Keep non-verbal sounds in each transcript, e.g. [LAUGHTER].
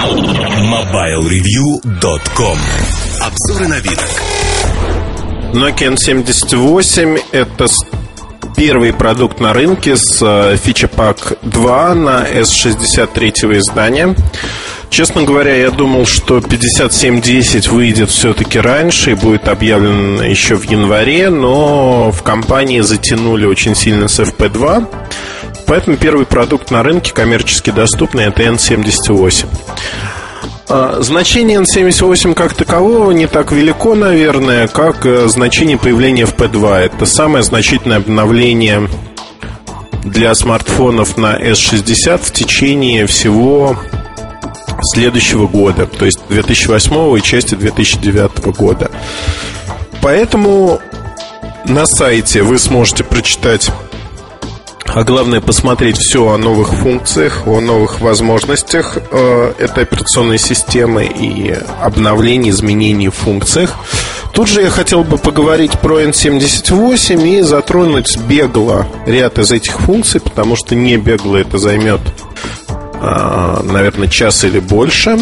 MobileReview.com Обзоры новинок Nokia N78 – это первый продукт на рынке с э, фича-пак 2 на S63 издания. Честно говоря, я думал, что 5710 выйдет все-таки раньше и будет объявлен еще в январе, но в компании затянули очень сильно с FP2. Поэтому первый продукт на рынке коммерчески доступный это N78. А, значение N78 как такового не так велико, наверное, как э, значение появления FP2. Это самое значительное обновление для смартфонов на S60 в течение всего следующего года, то есть 2008 и части 2009 года. Поэтому на сайте вы сможете прочитать а главное посмотреть все о новых функциях, о новых возможностях э, этой операционной системы и обновлении, изменений в функциях. Тут же я хотел бы поговорить про N78 и затронуть бегло ряд из этих функций, потому что не бегло это займет а, наверное, час или больше.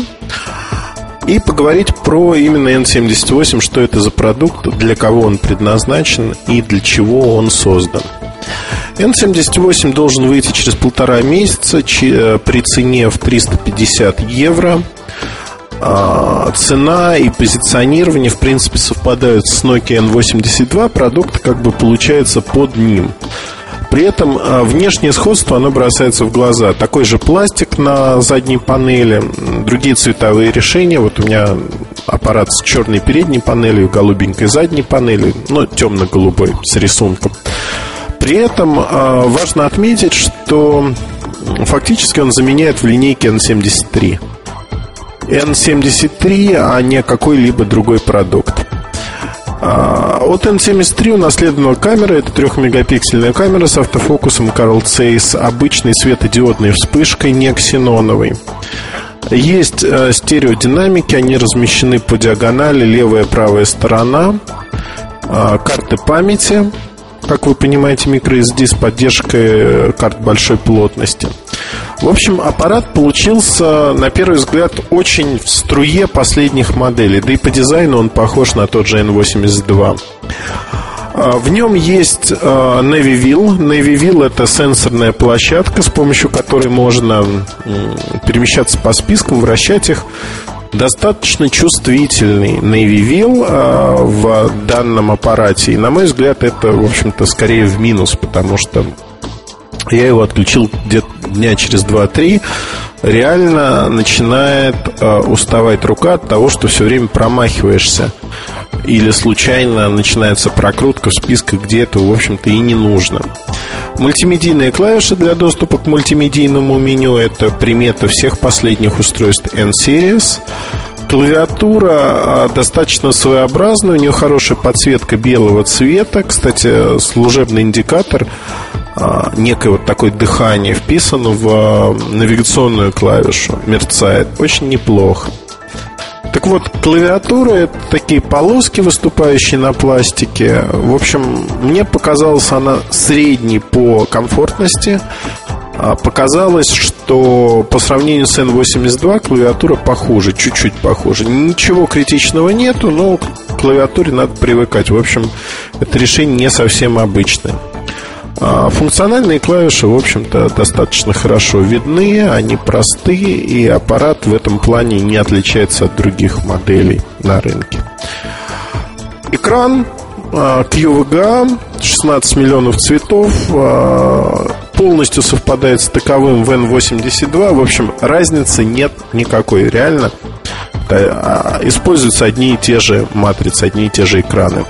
И поговорить про именно N78, что это за продукт, для кого он предназначен и для чего он создан. N78 должен выйти через полтора месяца при цене в 350 евро. А, цена и позиционирование, в принципе, совпадают с Nokia N82. Продукт как бы получается под ним. При этом а, внешнее сходство, оно бросается в глаза. Такой же пластик на задней панели, другие цветовые решения. Вот у меня аппарат с черной передней панелью, голубенькой задней панелью, но темно-голубой с рисунком. При этом а, важно отметить, что фактически он заменяет в линейке N73. N73, а не какой-либо другой продукт. А, от N73 унаследована камера. Это трехмегапиксельная камера с автофокусом Carl Zeiss, обычной светодиодной вспышкой, не ксеноновой. Есть э, стереодинамики, они размещены по диагонали левая и правая сторона. Карты памяти, как вы понимаете, microSD с поддержкой карт большой плотности. В общем, аппарат получился, на первый взгляд, очень в струе последних моделей. Да и по дизайну он похож на тот же N82. А, в нем есть а, NaviVille. NaviVille это сенсорная площадка, с помощью которой можно перемещаться по спискам, вращать их. Достаточно чувствительный NaviVille а, в данном аппарате. И, на мой взгляд, это, в общем-то, скорее в минус, потому что я его отключил где-то дня через 2-3, реально начинает э, уставать рука от того, что все время промахиваешься. Или случайно начинается прокрутка в списках, где это, в общем-то, и не нужно. Мультимедийные клавиши для доступа к мультимедийному меню – это примета всех последних устройств N-Series. Клавиатура а, достаточно своеобразная, у нее хорошая подсветка белого цвета. Кстати, служебный индикатор а, некое вот такое дыхание вписано в а, навигационную клавишу, мерцает. Очень неплохо. Так вот, клавиатура это такие полоски, выступающие на пластике. В общем, мне показалась она средней по комфортности. А, показалось, что по сравнению с N82 клавиатура похуже, чуть-чуть похуже. Ничего критичного нету, но к клавиатуре надо привыкать. В общем, это решение не совсем обычное. А, функциональные клавиши, в общем-то, достаточно хорошо видны, они простые, и аппарат в этом плане не отличается от других моделей на рынке. Экран QVGA, 16 миллионов цветов, а, полностью совпадает с таковым в N82. В общем, разницы нет никакой. Реально а, используются одни и те же матрицы, одни и те же экраны.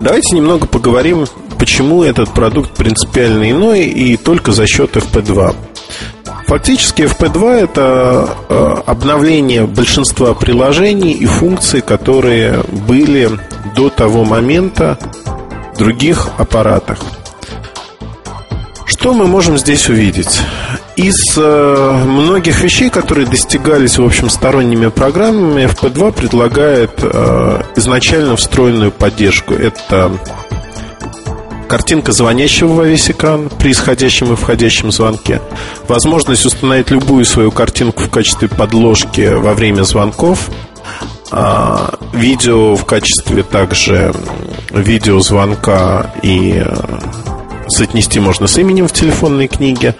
Давайте немного поговорим, почему этот продукт принципиально иной и только за счет FP2. Фактически FP2 это а, обновление большинства приложений и функций, которые были до того момента в других аппаратах. Что мы можем здесь увидеть? Из э, многих вещей, которые достигались, в общем, сторонними программами, FP2 предлагает э, изначально встроенную поддержку. Это картинка звонящего во весь экран при исходящем и входящем звонке, возможность установить любую свою картинку в качестве подложки во время звонков, а, видео в качестве также видеозвонка и э, соотнести можно с именем в телефонной книге.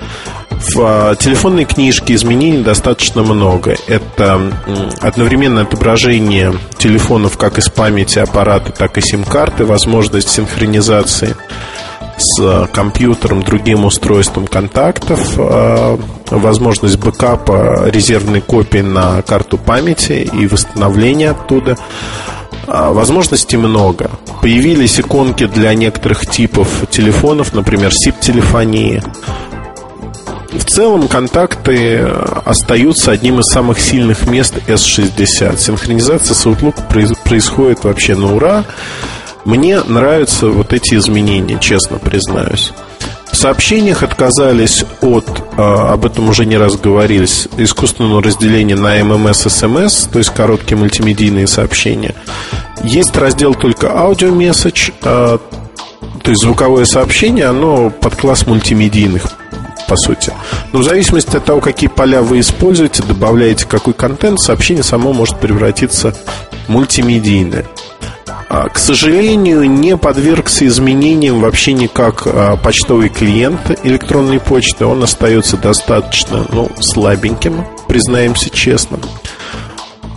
В а, телефонной книжке изменений достаточно много. Это одновременное отображение телефонов как из памяти аппарата, так и сим-карты, возможность синхронизации с компьютером, другим устройством контактов, а, возможность бэкапа резервной копии на карту памяти и восстановления оттуда. А, возможностей много. Появились иконки для некоторых типов телефонов, например, SIP-телефонии. В целом контакты остаются одним из самых сильных мест S60. Синхронизация с Outlook происходит вообще на ура. Мне нравятся вот эти изменения, честно признаюсь. В сообщениях отказались от, а, об этом уже не раз говорились, искусственного разделения на MMS, SMS, то есть короткие мультимедийные сообщения. Есть раздел только аудио месседж, то есть звуковое сообщение, оно под класс мультимедийных по сути. Но в зависимости от того, какие поля вы используете, добавляете какой контент, сообщение само может превратиться в мультимедийное. А, к сожалению, не подвергся изменениям вообще никак а, почтовый клиент электронной почты. Он остается достаточно ну, слабеньким, признаемся честно.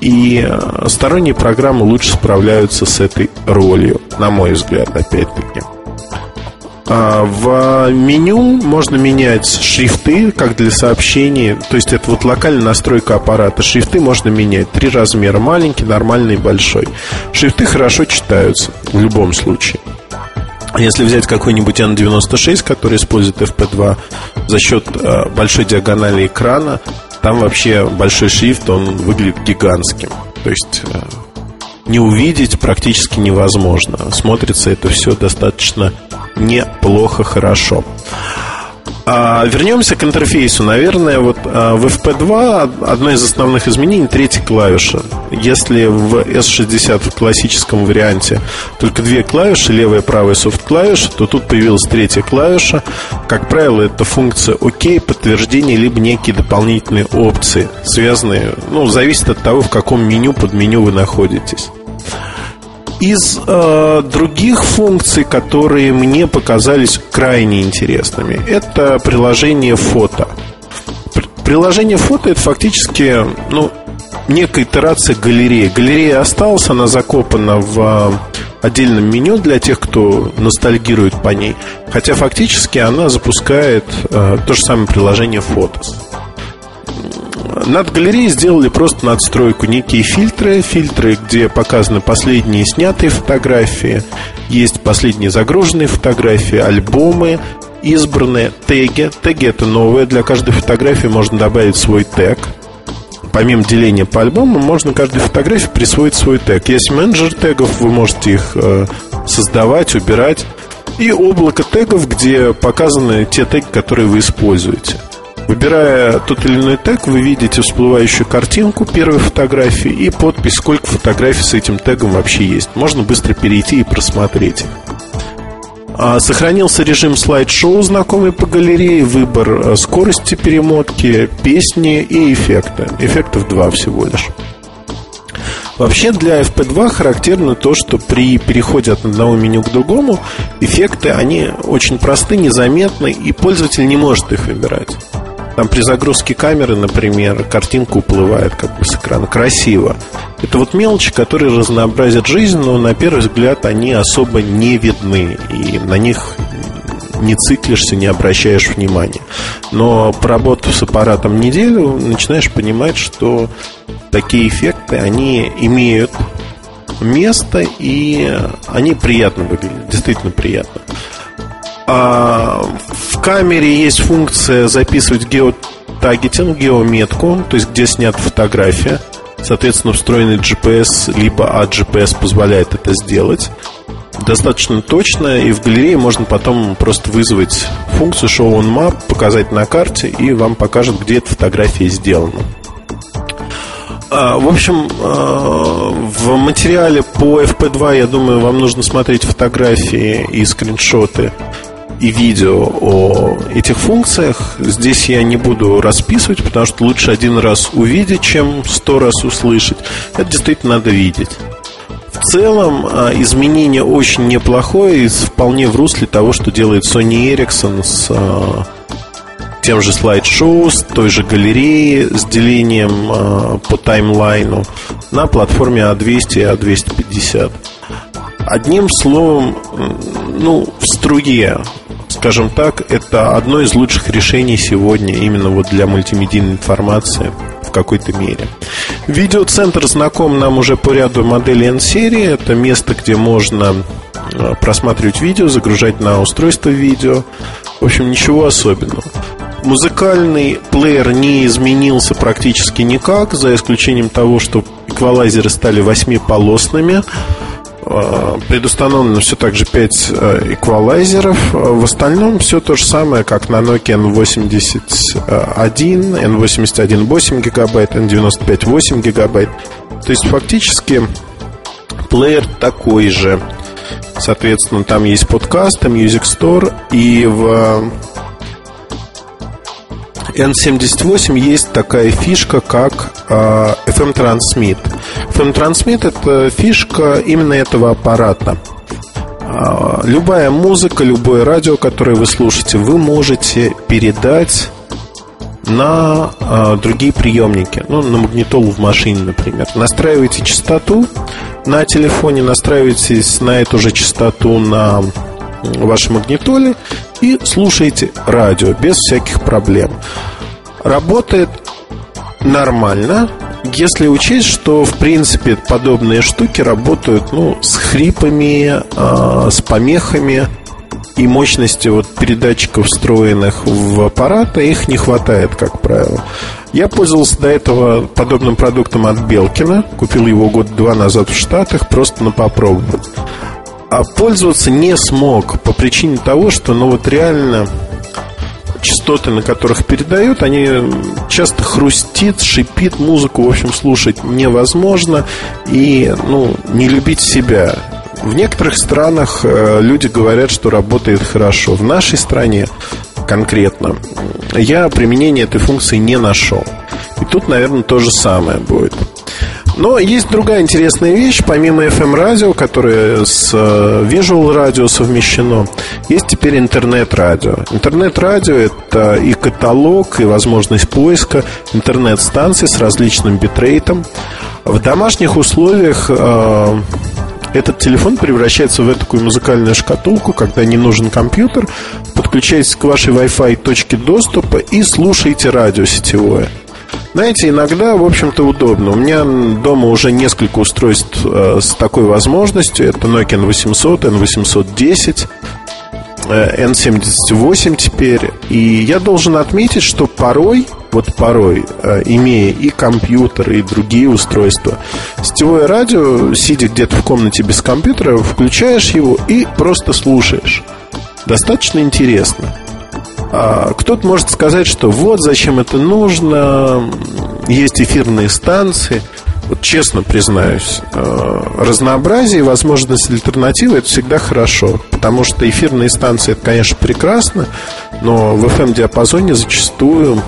И а, сторонние программы лучше справляются с этой ролью, на мой взгляд, опять-таки. А, в меню можно менять шрифты, как для сообщений. То есть это вот локальная настройка аппарата. Шрифты можно менять. Три размера. Маленький, нормальный большой. Шрифты хорошо читаются в любом случае. Если взять какой-нибудь N96, который использует FP2 за счет э, большой диагонали экрана, там вообще большой шрифт, он выглядит гигантским. То есть э, не увидеть практически невозможно. Смотрится это все достаточно неплохо, хорошо. А, вернемся к интерфейсу. Наверное, вот а, в FP2 одно из основных изменений третья клавиша. Если в S60 в классическом варианте только две клавиши, левая и правая софт-клавиша, то тут появилась третья клавиша. Как правило, это функция ОК, подтверждение, либо некие дополнительные опции, связанные, ну, зависит от того, в каком меню под меню вы находитесь. Из э, других функций, которые мне показались крайне интересными, это приложение фото. Приложение фото это фактически ну, некая итерация галереи. Галерея осталась, она закопана в э, отдельном меню для тех, кто ностальгирует по ней. Хотя фактически она запускает э, то же самое приложение фото. Над галереей сделали просто надстройку, некие фильтры, фильтры, где показаны последние снятые фотографии, есть последние загруженные фотографии, альбомы, избранные теги. Теги это новые, для каждой фотографии можно добавить свой тег. Помимо деления по альбомам, можно каждой фотографии присвоить свой тег. Есть менеджер тегов, вы можете их э, создавать, убирать. И облако тегов, где показаны те теги, которые вы используете. Выбирая тот или иной тег, вы видите всплывающую картинку первой фотографии и подпись, сколько фотографий с этим тегом вообще есть. Можно быстро перейти и просмотреть. А, сохранился режим слайд-шоу, знакомый по галерее, выбор э, скорости перемотки, песни и эффекта. Эффектов два всего лишь. Вообще для FP2 характерно то, что при переходе от одного меню к другому эффекты, они очень просты, незаметны, и пользователь не может их выбирать. Там при загрузке камеры, например, картинка уплывает как бы с экрана. Красиво. Это вот мелочи, которые разнообразят жизнь, но на первый взгляд они особо не видны. И на них не циклишься, не обращаешь внимания. Но поработав с аппаратом неделю, начинаешь понимать, что такие эффекты, они имеют место, и они приятно выглядят, действительно приятно. А камере есть функция записывать геотаггетинг, геометку, то есть где снята фотография. Соответственно, встроенный GPS либо AdGPS позволяет это сделать достаточно точно, и в галерее можно потом просто вызвать функцию Show on Map, показать на карте, и вам покажет, где эта фотография сделана. А, в общем, а, в материале По FP2, я думаю, вам нужно смотреть фотографии и скриншоты и видео о этих функциях. Здесь я не буду расписывать, потому что лучше один раз увидеть, чем сто раз услышать. Это действительно надо видеть. В целом а, изменение очень неплохое и вполне в русле того, что делает Sony Ericsson с а, тем же слайд-шоу, с той же галереей, с делением а, по таймлайну на платформе A200 и A250. Одним словом, ну, в струе скажем так, это одно из лучших решений сегодня именно вот для мультимедийной информации в какой-то мере. Видеоцентр знаком нам уже по ряду моделей N-серии. Это место, где можно э, просматривать видео, загружать на устройство видео. В общем, ничего особенного. Музыкальный плеер не изменился практически никак, за исключением того, что эквалайзеры стали восьмиполосными. Э, предустановлено все так же 5 э, эквалайзеров. В остальном все то же самое, как на Nokia N81, N81 8 гигабайт, N95 8 гигабайт. То есть фактически плеер такой же. Соответственно, там есть подкаст, Music Store, и в N78 есть такая фишка, как э, FM Transmit. FM Transmit это фишка именно этого аппарата. Э, любая музыка, любое радио, которое вы слушаете, вы можете передать на э, другие приемники, ну, на магнитолу в машине, например. Настраиваете частоту на телефоне, настраиваетесь на эту же частоту на вашей магнитоле и слушаете радио без всяких проблем. Работает нормально, если учесть, что в принципе подобные штуки работают ну, с хрипами, э, с помехами и мощности вот передатчиков, встроенных в аппарат, их не хватает, как правило. Я пользовался до этого подобным продуктом от Белкина. Купил его год-два назад в Штатах, просто на попробовать. А пользоваться не смог по причине того, что ну вот реально частоты, на которых передают, они часто хрустит, шипит, музыку, в общем, слушать невозможно и, ну, не любить себя. В некоторых странах э, люди говорят, что работает хорошо. В нашей стране конкретно я применение этой функции не нашел. И тут, наверное, то же самое будет. Но есть другая интересная вещь, помимо FM-радио, которое с э, Visual радио совмещено, есть теперь интернет-радио. Интернет-радио – это и каталог, и возможность поиска интернет-станций с различным битрейтом. В домашних условиях э, этот телефон превращается в такую музыкальную шкатулку, когда не нужен компьютер, подключаетесь к вашей Wi-Fi точке доступа и слушаете радио сетевое. Знаете, иногда, в общем-то, удобно. У меня дома уже несколько устройств э, с такой возможностью. Это Nokia N800, N810, э, N78 теперь. И я должен отметить, что порой, вот порой, э, имея и компьютер, и другие устройства, сетевое радио, сидя где-то в комнате без компьютера, включаешь его и просто слушаешь. Достаточно интересно. А, кто-то может сказать, что вот зачем это нужно, есть эфирные станции. Вот честно признаюсь, а, разнообразие и возможность альтернативы это всегда хорошо, потому что эфирные станции это, конечно, прекрасно, но в FM-диапазоне зачастую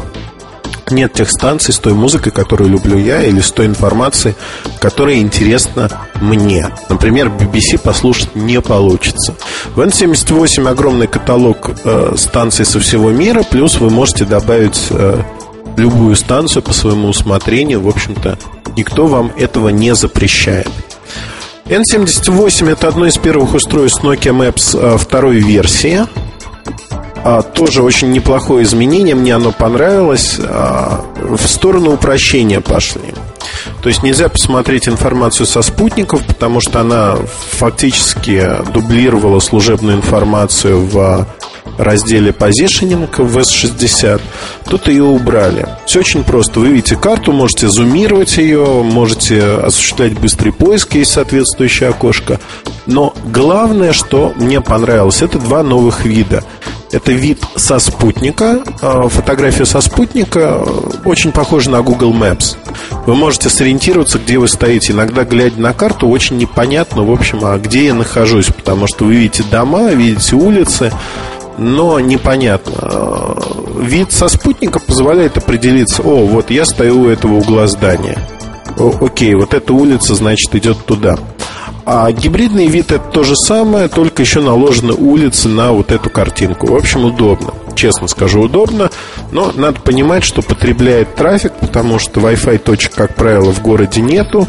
нет тех станций с той музыкой, которую люблю я, или с той информацией, которая интересна мне. Например, BBC послушать не получится. В N78 огромный каталог э, станций со всего мира, плюс вы можете добавить э, любую станцию по своему усмотрению. В общем-то, никто вам этого не запрещает. N78 это одно из первых устройств Nokia Maps э, второй версии а, тоже очень неплохое изменение, мне оно понравилось. А, в сторону упрощения пошли. То есть нельзя посмотреть информацию со спутников, потому что она фактически дублировала служебную информацию в разделе Positioning в S60. Тут ее убрали. Все очень просто. Вы видите карту, можете зумировать ее, можете осуществлять быстрый поиск, есть соответствующее окошко. Но главное, что мне понравилось, это два новых вида. Это вид со спутника. А, фотография со спутника очень похожа на Google Maps. Вы можете сориентироваться, где вы стоите. Иногда, глядя на карту, очень непонятно, в общем, а где я нахожусь, потому что вы видите дома, видите улицы, но непонятно. Вид со спутника позволяет определиться, о, вот я стою у этого угла здания. О, окей, вот эта улица, значит, идет туда. А гибридный вид это то же самое, только еще наложены улицы на вот эту картинку. В общем, удобно. Честно скажу, удобно. Но надо понимать, что потребляет трафик, потому что Wi-Fi точек, как правило, в городе нету.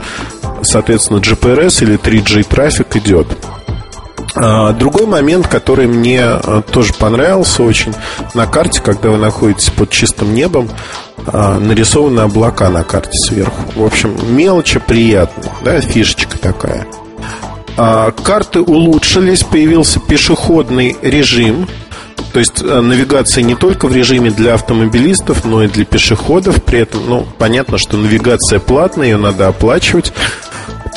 Соответственно, GPRS или 3G трафик идет. А, другой момент, который мне а, тоже понравился очень на карте, когда вы находитесь под чистым небом, а, нарисованы облака на карте сверху. В общем, мелочи приятно, да, фишечка такая. Карты улучшились, появился пешеходный режим, то есть навигация не только в режиме для автомобилистов, но и для пешеходов. При этом, ну, понятно, что навигация платная, ее надо оплачивать.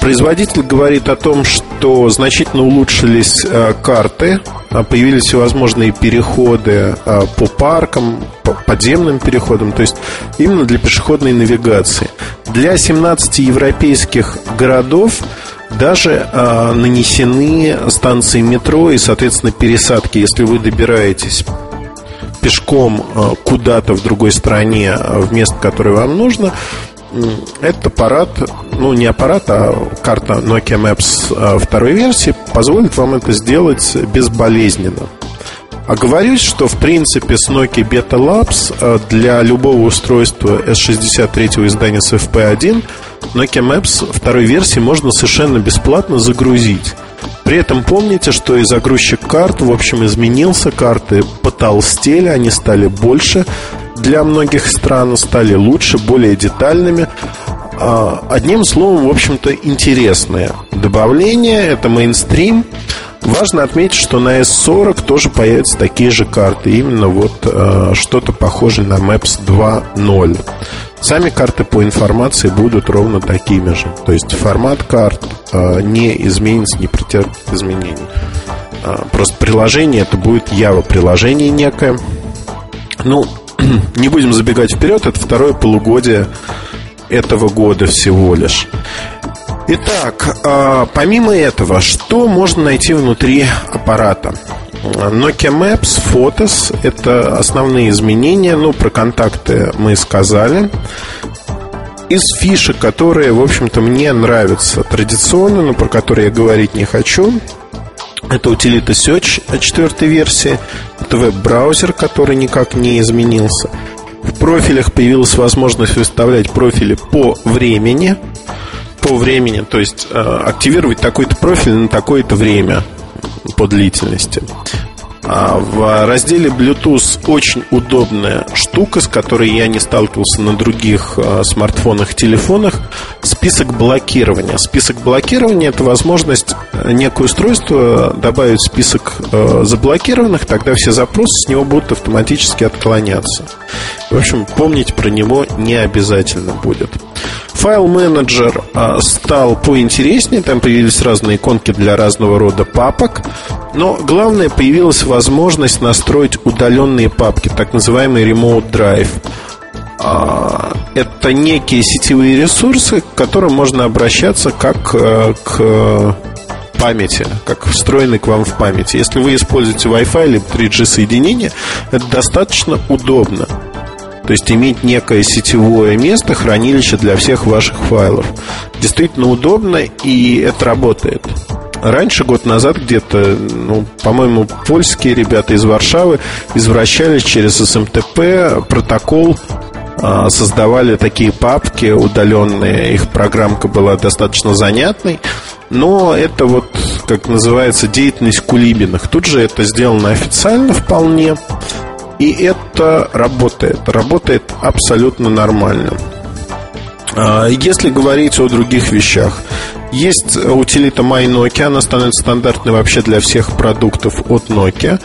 Производитель говорит о том, что значительно улучшились э, карты, а появились всевозможные переходы э, по паркам, по подземным переходам, то есть именно для пешеходной навигации. Для 17 европейских городов даже э, нанесены станции метро и, соответственно, пересадки. Если вы добираетесь пешком куда-то в другой стране, в место, которое вам нужно, этот аппарат, ну не аппарат, а карта Nokia Maps а, второй версии позволит вам это сделать безболезненно. Оговорюсь, что в принципе с Nokia Beta Labs а, для любого устройства S63 издания с FP1 Nokia Maps второй версии можно совершенно бесплатно загрузить. При этом помните, что и загрузчик карт, в общем, изменился, карты потолстели, они стали больше, для многих стран стали лучше, более детальными. А, одним словом, в общем-то, интересное добавление. Это мейнстрим. Важно отметить, что на S40 тоже появятся такие же карты. Именно вот э, что-то похожее на Maps 2.0. Сами карты по информации будут ровно такими же. То есть формат карт э, не изменится, не претерпит изменений. Э, просто приложение это будет Java приложение некое. Ну, [CLEARS THROAT] не будем забегать вперед, это второе полугодие этого года всего лишь. Итак, а, помимо этого, что можно найти внутри аппарата? Nokia Maps, Photos – это основные изменения. Ну, про контакты мы сказали. Из фишек, которые, в общем-то, мне нравятся традиционно, но про которые я говорить не хочу – это утилита Search четвертой версии. Это веб-браузер, который никак не изменился. В профилях появилась возможность выставлять профили по времени. По времени, то есть э, активировать такой-то профиль на такое-то время по длительности. А в разделе Bluetooth очень удобная штука, с которой я не сталкивался на других а, смартфонах, телефонах. Список блокирования. Список блокирования это возможность некое устройство добавить в список э, заблокированных, тогда все запросы с него будут автоматически отклоняться. В общем, помнить про него не обязательно будет. Файл-менеджер а, стал поинтереснее, там появились разные иконки для разного рода папок, но главное, появилась возможность настроить удаленные папки, так называемый Remote Drive. А, это некие сетевые ресурсы, к которым можно обращаться как э, к памяти, как встроенный к вам в памяти. Если вы используете Wi-Fi или 3G соединение, это достаточно удобно. То есть иметь некое сетевое место, хранилище для всех ваших файлов. Действительно удобно, и это работает. Раньше, год назад где-то, ну, по-моему, польские ребята из Варшавы извращались через СМТП протокол а, создавали такие папки удаленные, их программка была достаточно занятной, но это вот, как называется, деятельность Кулибиных. Тут же это сделано официально вполне. И это работает. Работает абсолютно нормально. А, если говорить о других вещах, есть утилита My Nokia, она становится стандартной вообще для всех продуктов от Nokia.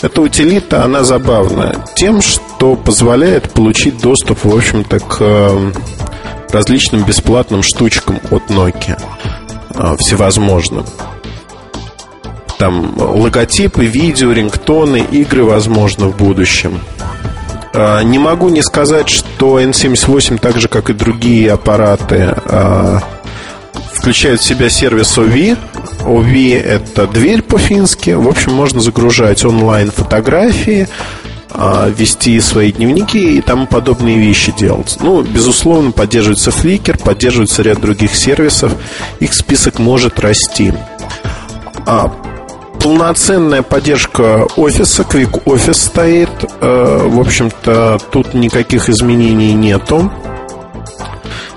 Эта утилита, она забавная тем, что позволяет получить доступ, в общем-то, к э, различным бесплатным штучкам от Nokia, э, всевозможным. Там логотипы, видео, рингтоны, игры, возможно, в будущем. А, не могу не сказать, что N78, так же как и другие аппараты, а, включает в себя сервис OV. OV – это дверь по-фински. В общем, можно загружать онлайн фотографии, а, вести свои дневники и тому подобные вещи делать. Ну, безусловно, поддерживается Flickr, поддерживается ряд других сервисов. Их список может расти полноценная поддержка офиса, Quick Office стоит. Э, в общем-то, тут никаких изменений нету.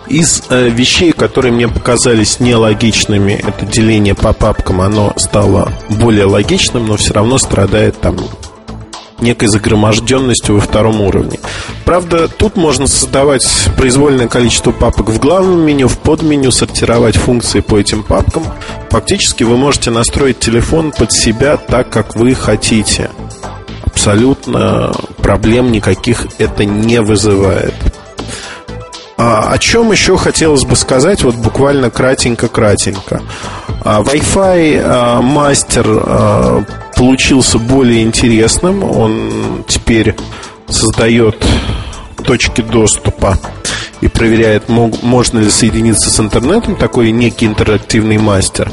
Из э, вещей, которые мне показались нелогичными, это деление по папкам, оно стало более логичным, но все равно страдает там некой загроможденностью во втором уровне. Правда, тут можно создавать произвольное количество папок в главном меню, в подменю, сортировать функции по этим папкам. Фактически вы можете настроить телефон под себя так, как вы хотите. Абсолютно проблем никаких это не вызывает. А, о чем еще хотелось бы сказать, вот буквально кратенько-кратенько. А, Wi-Fi а, мастер а, получился более интересным. Он теперь создает точки доступа и проверяет, можно ли соединиться с интернетом, такой некий интерактивный мастер.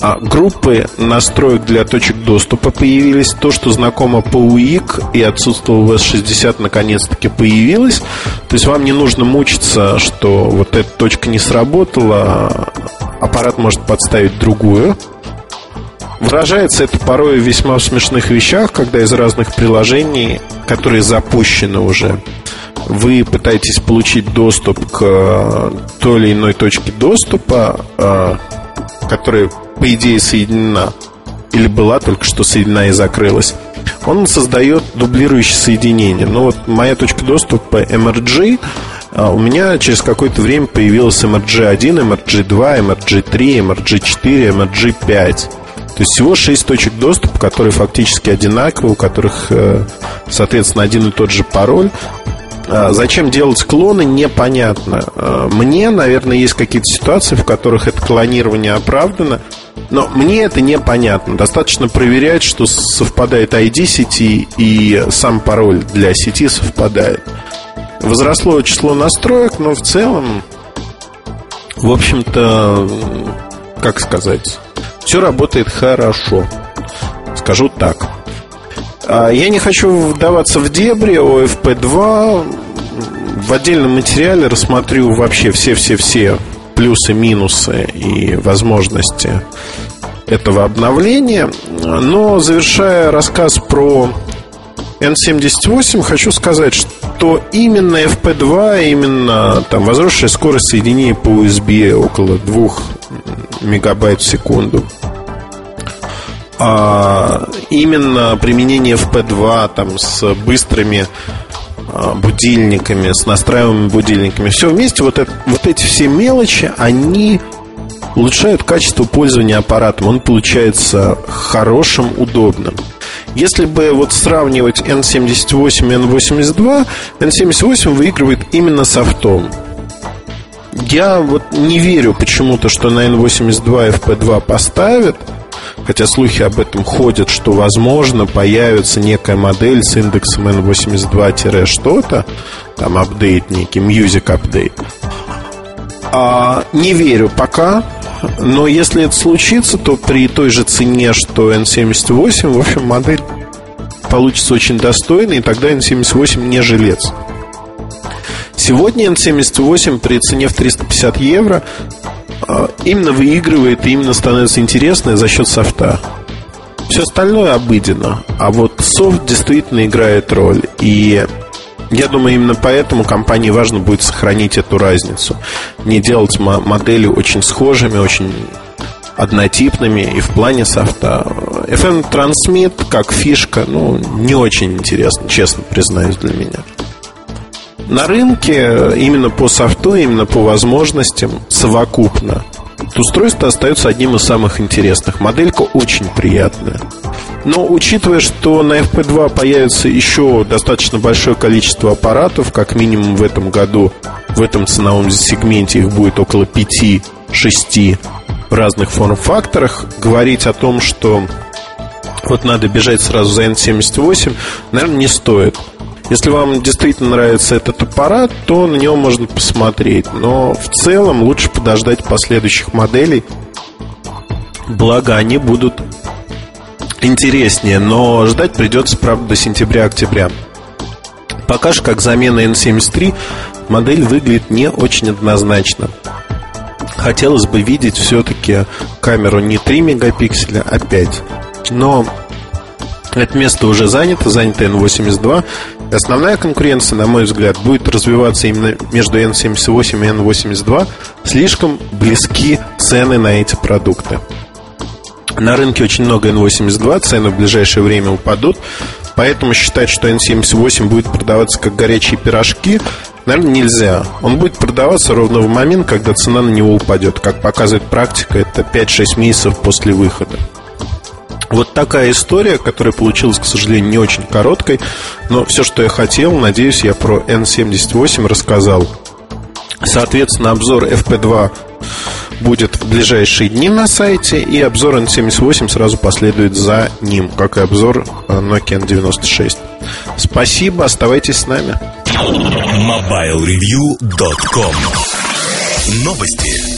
А группы настроек для точек доступа появились. То, что знакомо по UIC и отсутствовало в S60, наконец-таки появилось. То есть вам не нужно мучиться, что вот эта точка не сработала, аппарат может подставить другую. Выражается это порой в весьма смешных вещах, когда из разных приложений, которые запущены уже, вы пытаетесь получить доступ к э, той или иной точке доступа, э, которая, по идее, соединена или была только что соединена и закрылась, он создает дублирующее соединение. Но вот моя точка доступа MRG, э, у меня через какое-то время появилась MRG1, MRG2, MRG3, MRG4, MRG5. То есть всего 6 точек доступа, которые фактически одинаковые, у которых, соответственно, один и тот же пароль. А, зачем делать клоны, непонятно. А, мне, наверное, есть какие-то ситуации, в которых это клонирование оправдано, но мне это непонятно. Достаточно проверять, что совпадает ID сети и сам пароль для сети совпадает. Возросло число настроек, но в целом, в общем-то, как сказать, все работает хорошо. Скажу так. А, я не хочу вдаваться в дебри о FP2 в отдельном материале рассмотрю вообще все-все-все плюсы, минусы и возможности этого обновления. Но завершая рассказ про N78, хочу сказать, что именно FP2, именно там возросшая скорость соединения по USB около 2 мегабайт в секунду, а именно применение FP2 там с быстрыми а, будильниками, с настраиваемыми будильниками. Все вместе, вот, это, вот эти все мелочи, они улучшают качество пользования аппаратом. Он получается хорошим, удобным. Если бы вот сравнивать N78 и N82, N78 выигрывает именно софтом. Я вот не верю почему-то, что на N82 FP2 поставят – Хотя слухи об этом ходят, что, возможно, появится некая модель с индексом N82-что-то, там апдейт некий, music update. А, не верю пока, но если это случится, то при той же цене, что N78, в общем, модель получится очень достойной, и тогда N78 не жилец. Сегодня N78 при цене в 350 евро а, именно выигрывает и именно становится интересной за счет софта. Все остальное обыденно. А вот софт действительно играет роль. И я думаю, именно поэтому компании важно будет сохранить эту разницу. Не делать модели очень схожими, очень однотипными и в плане софта. FM Transmit как фишка, ну, не очень интересно, честно признаюсь для меня. На рынке именно по софту, именно по возможностям совокупно устройство остается одним из самых интересных. Моделька очень приятная. Но учитывая, что на FP2 появится еще достаточно большое количество аппаратов, как минимум в этом году, в этом ценовом сегменте их будет около 5-6 в разных форм-факторах, говорить о том, что вот надо бежать сразу за N78, наверное, не стоит. Если вам действительно нравится этот аппарат, то на него можно посмотреть. Но в целом лучше подождать последующих моделей. Благо, они будут интереснее, но ждать придется, правда, до сентября-октября. Пока же, как замена N73, модель выглядит не очень однозначно. Хотелось бы видеть все-таки камеру не 3 мегапикселя, а 5. Но это место уже занято, занято N82. Основная конкуренция, на мой взгляд, будет развиваться именно между N78 и N82. Слишком близки цены на эти продукты. На рынке очень много N82, цены в ближайшее время упадут. Поэтому считать, что N78 будет продаваться как горячие пирожки, наверное, нельзя. Он будет продаваться ровно в момент, когда цена на него упадет. Как показывает практика, это 5-6 месяцев после выхода. Вот такая история, которая получилась, к сожалению, не очень короткой, но все, что я хотел, надеюсь, я про N78 рассказал. Соответственно, обзор FP2 будет в ближайшие дни на сайте, и обзор N78 сразу последует за ним, как и обзор э, Nokia N96. Спасибо, оставайтесь с нами. MobileReview.com Новости.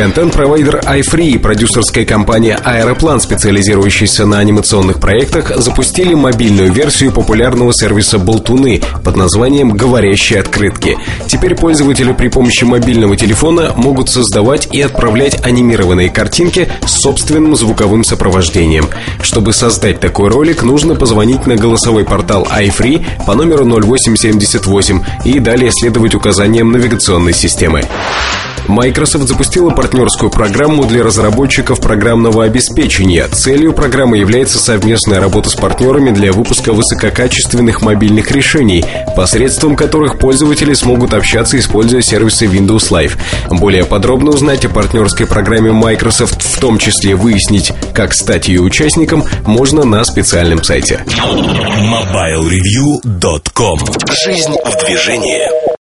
Контент-провайдер iFree и продюсерская компания Аэроплан, специализирующаяся на анимационных проектах, запустили мобильную версию популярного сервиса Болтуны под названием «Говорящие открытки». Теперь пользователи при помощи мобильного телефона могут создавать и отправлять анимированные картинки с собственным звуковым сопровождением. Чтобы создать такой ролик, нужно позвонить на голосовой портал iFree по номеру 0878 и далее следовать указаниям навигационной системы. Microsoft запустила партнерскую программу для разработчиков программного обеспечения. Целью программы является совместная работа с партнерами для выпуска высококачественных мобильных решений, посредством которых пользователи смогут общаться, используя сервисы Windows Live. Более подробно узнать о партнерской программе Microsoft, в том числе выяснить, как стать ее участником, можно на специальном сайте. MobileReview.com Жизнь в движении.